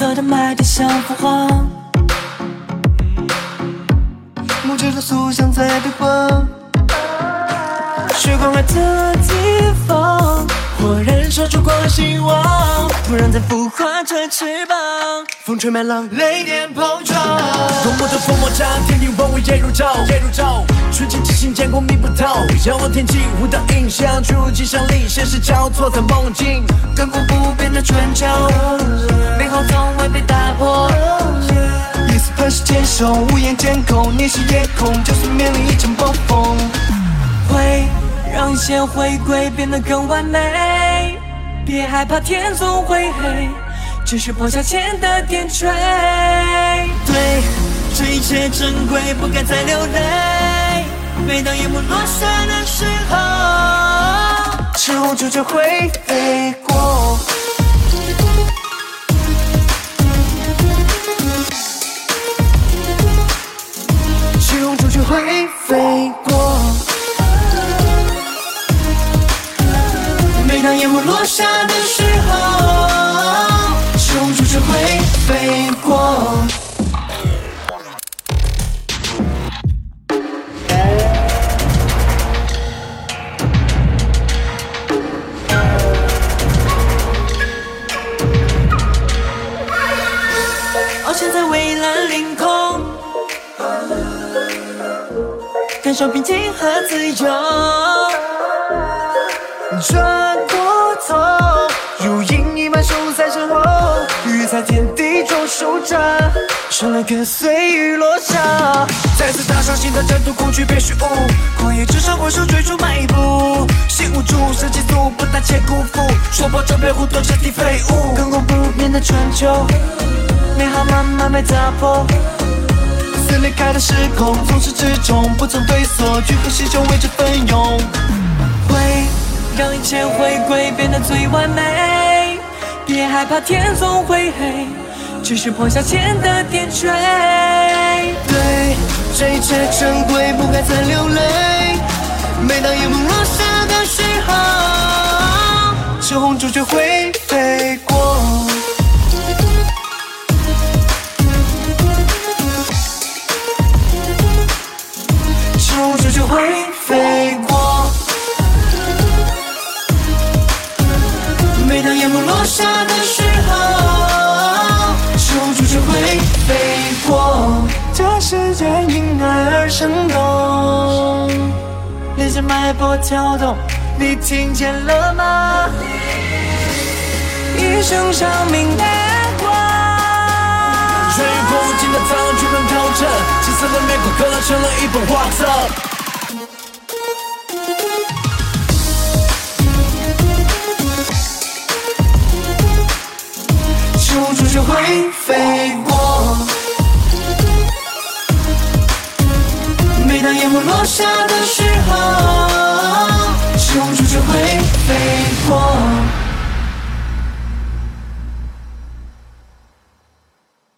的麦田像幅画，木质的塑像在对话。月光海的地方，火燃烧烛光的希望，突然在孵化着翅膀，风吹麦浪，雷电碰撞。多么的风魔掌，天地万物夜如昼，夜如昼。纯净之心，见光密不透。仰望天际，舞蹈印象，坠入镜像里，现实交错在梦境。亘古不变的春秋，磐石坚守，无言监控，逆视夜空，就算面临一场暴风。会让一切回归，变得更完美。别害怕，天总会黑，只是破晓前的点缀。对，这一切珍贵，不该再流泪。每当夜幕落下的时候，赤红朱雀会飞过。飞过。每当夜幕落下的时候，赤红朱雀会飞过。翱翔在蔚蓝领空，感受平静和自由。转过头，如影一般守在身后，雨在天地中舒展，生来跟随雨落下。再次踏上新的征途，恐惧别虚无。旷野之上，挥手追逐迈步，心无助，身极速，不胆怯辜负，说破这片湖泊，彻底废物。亘古不变的春秋，美好慢慢被打破。撕裂开的时空，从始至终不曾退缩，聚合星球为之奋勇。会让一切回归，变得最完美。别害怕，天总会黑，只是破晓前的点缀。对，这一切珍贵，不该再流泪。下的时候，赤红朱雀会飞过。这世界因爱而生动，连着脉搏跳动，你听见了吗？一声长鸣的光，穿越无尽的苍穹，奔透着金色的面孔，刻成了一本画册。落下的时